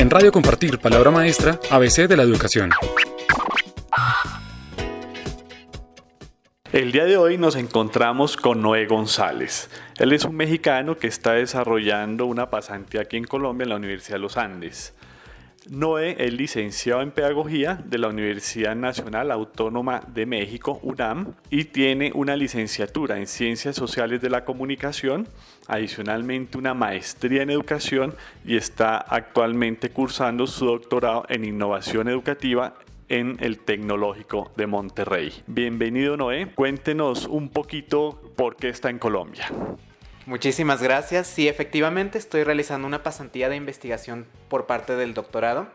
En Radio Compartir, palabra maestra, ABC de la educación. El día de hoy nos encontramos con Noé González. Él es un mexicano que está desarrollando una pasantía aquí en Colombia en la Universidad de los Andes. Noé es licenciado en Pedagogía de la Universidad Nacional Autónoma de México, UNAM, y tiene una licenciatura en Ciencias Sociales de la Comunicación, adicionalmente una maestría en Educación y está actualmente cursando su doctorado en Innovación Educativa en el Tecnológico de Monterrey. Bienvenido Noé, cuéntenos un poquito por qué está en Colombia. Muchísimas gracias. Sí, efectivamente estoy realizando una pasantía de investigación por parte del doctorado.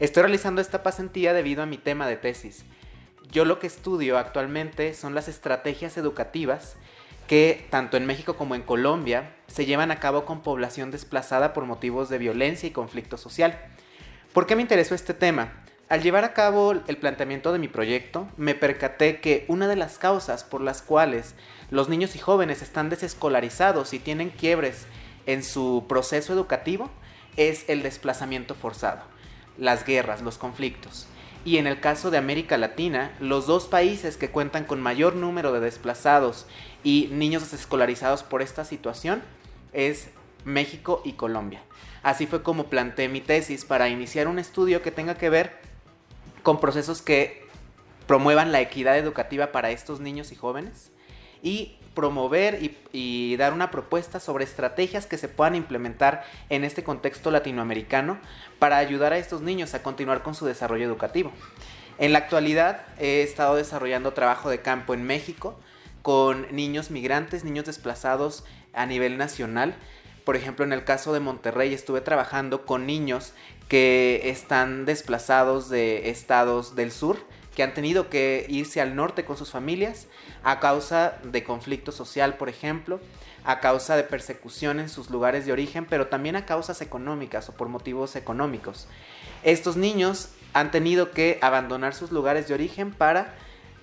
Estoy realizando esta pasantía debido a mi tema de tesis. Yo lo que estudio actualmente son las estrategias educativas que tanto en México como en Colombia se llevan a cabo con población desplazada por motivos de violencia y conflicto social. ¿Por qué me interesó este tema? Al llevar a cabo el planteamiento de mi proyecto, me percaté que una de las causas por las cuales los niños y jóvenes están desescolarizados y tienen quiebres en su proceso educativo es el desplazamiento forzado, las guerras, los conflictos. Y en el caso de América Latina, los dos países que cuentan con mayor número de desplazados y niños desescolarizados por esta situación es México y Colombia. Así fue como planteé mi tesis para iniciar un estudio que tenga que ver con procesos que promuevan la equidad educativa para estos niños y jóvenes y promover y, dar una propuesta sobre estrategias que se puedan implementar en este contexto latinoamericano para ayudar a estos niños a continuar con su desarrollo educativo. En la actualidad he estado desarrollando trabajo de campo en México con niños migrantes, niños desplazados a nivel nacional. Por ejemplo, en el caso de Monterrey estuve trabajando con niños que están desplazados de estados del sur, que han tenido que irse al norte con sus familias a causa de conflicto social, por ejemplo, a causa de persecución en sus lugares de origen, pero también a causas económicas o por motivos económicos. Estos niños han tenido que abandonar sus lugares de origen para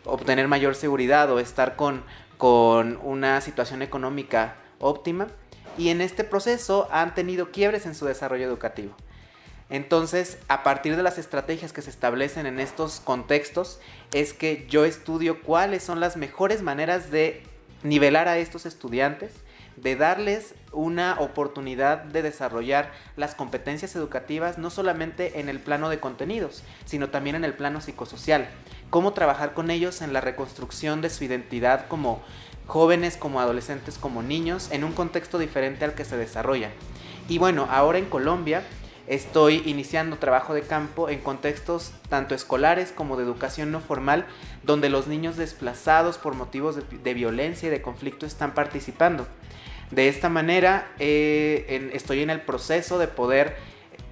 obtener mayor seguridad o estar con, con una situación económica óptima y en este proceso han tenido quiebres en su desarrollo educativo. Entonces, a partir de las estrategias que se establecen en estos contextos, es que yo estudio cuáles son las mejores maneras de nivelar a estos estudiantes, de darles una oportunidad de desarrollar las competencias educativas no solamente en el plano de contenidos, sino también en el plano psicosocial. Cómo trabajar con ellos en la reconstrucción de su identidad como jóvenes, como adolescentes, como niños, en un contexto diferente al que se desarrollan. Y bueno, ahora en Colombia Estoy iniciando trabajo de campo en contextos tanto escolares como de educación no formal, donde los niños desplazados por motivos de, violencia y de conflicto están participando. De esta manera, eh, estoy en el proceso de poder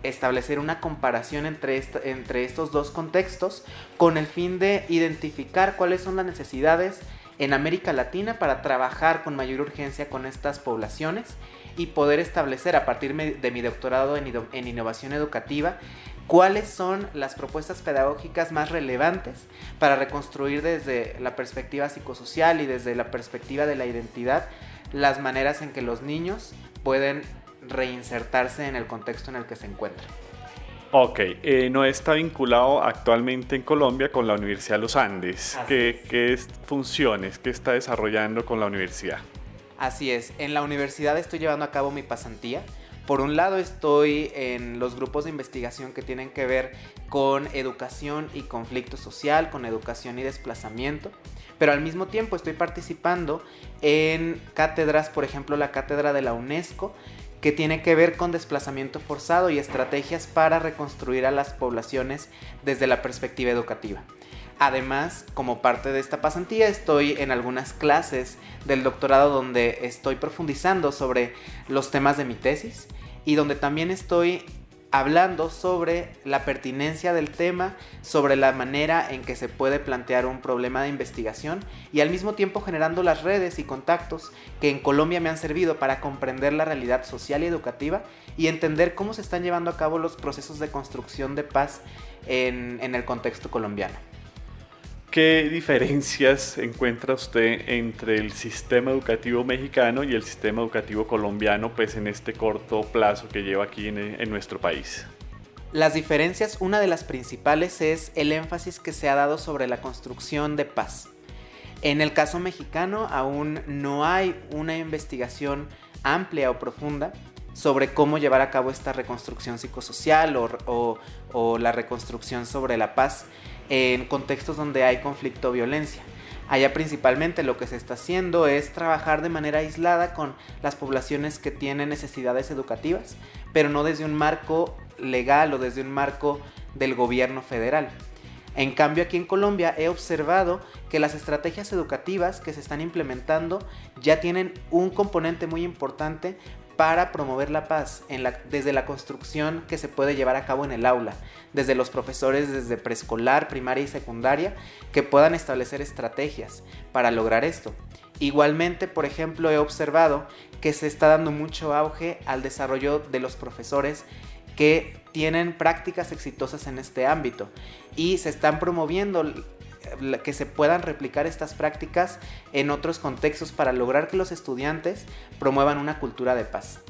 establecer una comparación entre, entre estos dos contextos con el fin de identificar cuáles son las necesidades en América Latina para trabajar con mayor urgencia con estas poblaciones y poder establecer a partir de mi doctorado en, innovación educativa cuáles son las propuestas pedagógicas más relevantes para reconstruir desde la perspectiva psicosocial y desde la perspectiva de la identidad las maneras en que los niños pueden reinsertarse en el contexto en el que se encuentran. Ok, eh, no está vinculado actualmente en Colombia con la Universidad de los Andes. ¿Qué, ¿Qué funciones que está desarrollando con la universidad? Así es, en la universidad estoy llevando a cabo mi pasantía. Por un lado estoy en los grupos de investigación que tienen que ver con educación y conflicto social, con educación y desplazamiento, pero al mismo tiempo estoy participando en cátedras, por ejemplo la cátedra de la UNESCO, que tiene que ver con desplazamiento forzado y estrategias para reconstruir a las poblaciones desde la perspectiva educativa. Además, como parte de esta pasantía, estoy en algunas clases del doctorado donde estoy profundizando sobre los temas de mi tesis y donde también estoy hablando sobre la pertinencia del tema, sobre la manera en que se puede plantear un problema de investigación y al mismo tiempo generando las redes y contactos que en Colombia me han servido para comprender la realidad social y educativa y entender cómo se están llevando a cabo los procesos de construcción de paz en, en el contexto colombiano. ¿Qué diferencias encuentra usted entre el sistema educativo mexicano y el sistema educativo colombiano, pues en este corto plazo que lleva aquí en, nuestro país? Las diferencias, una de las principales es el énfasis que se ha dado sobre la construcción de paz. En el caso mexicano aún no hay una investigación amplia o profunda sobre cómo llevar a cabo esta reconstrucción psicosocial o, la reconstrucción sobre la paz en contextos donde hay conflicto o violencia. Allá principalmente lo que se está haciendo es trabajar de manera aislada con las poblaciones que tienen necesidades educativas, pero no desde un marco legal o desde un marco del gobierno federal. En cambio, aquí en Colombia he observado que las estrategias educativas que se están implementando ya tienen un componente muy importante para promover la paz desde la construcción que se puede llevar a cabo en el aula, desde los profesores desde preescolar, primaria y secundaria, que puedan establecer estrategias para lograr esto. Igualmente, por ejemplo, he observado que se está dando mucho auge al desarrollo de los profesores que tienen prácticas exitosas en este ámbito y se están promoviendo que se puedan replicar estas prácticas en otros contextos para lograr que los estudiantes promuevan una cultura de paz.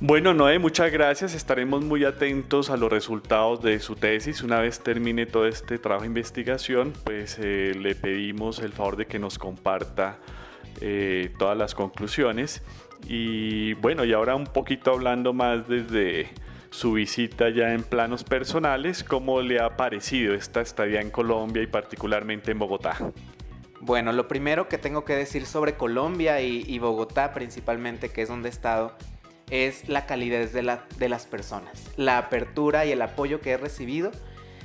Bueno, Noé, muchas gracias. Estaremos muy atentos a los resultados de su tesis. Una vez termine todo este trabajo de investigación, pues eh, le pedimos el favor de que nos comparta eh, todas las conclusiones. Y bueno, y ahora un poquito hablando más desde su visita ya en planos personales, ¿cómo le ha parecido esta estadía en Colombia y particularmente en Bogotá? Bueno, lo primero que tengo que decir sobre Colombia y, Bogotá principalmente, que es donde he estado, es la calidez de, de las personas, la apertura y el apoyo que he recibido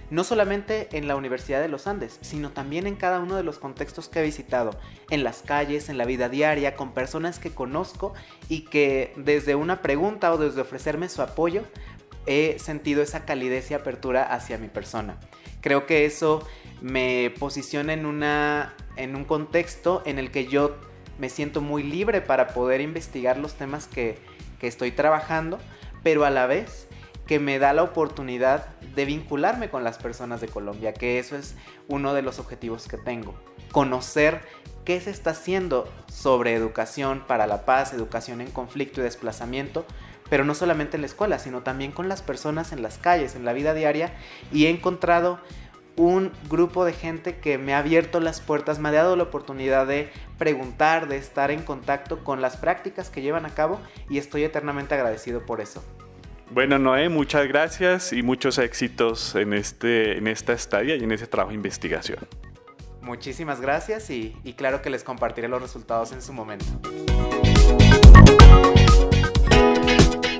no solamente en la Universidad de los Andes, sino también en cada uno de los contextos que he visitado, en las calles, en la vida diaria, con personas que conozco y que desde una pregunta o desde ofrecerme su apoyo, he sentido esa calidez y apertura hacia mi persona. Creo que eso me posiciona en, una, en un contexto en el que yo me siento muy libre para poder investigar los temas que, que estoy trabajando, pero a la vez que me da la oportunidad de vincularme con las personas de Colombia, que eso es uno de los objetivos que tengo. Conocer qué se está haciendo sobre educación para la paz, educación en conflicto y desplazamiento, pero no solamente en la escuela, sino también con las personas en las calles, en la vida diaria, y he encontrado un grupo de gente que me ha abierto las puertas, me ha dado la oportunidad de preguntar, de estar en contacto con las prácticas que llevan a cabo y estoy eternamente agradecido por eso. Bueno, Noé, muchas gracias y muchos éxitos en, este, en esta estadía y en ese trabajo de investigación. Muchísimas gracias y, y claro que les compartiré los resultados en su momento.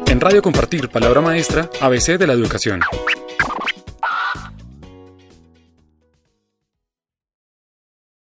En Radio Compartir, palabra maestra, ABC de la educación.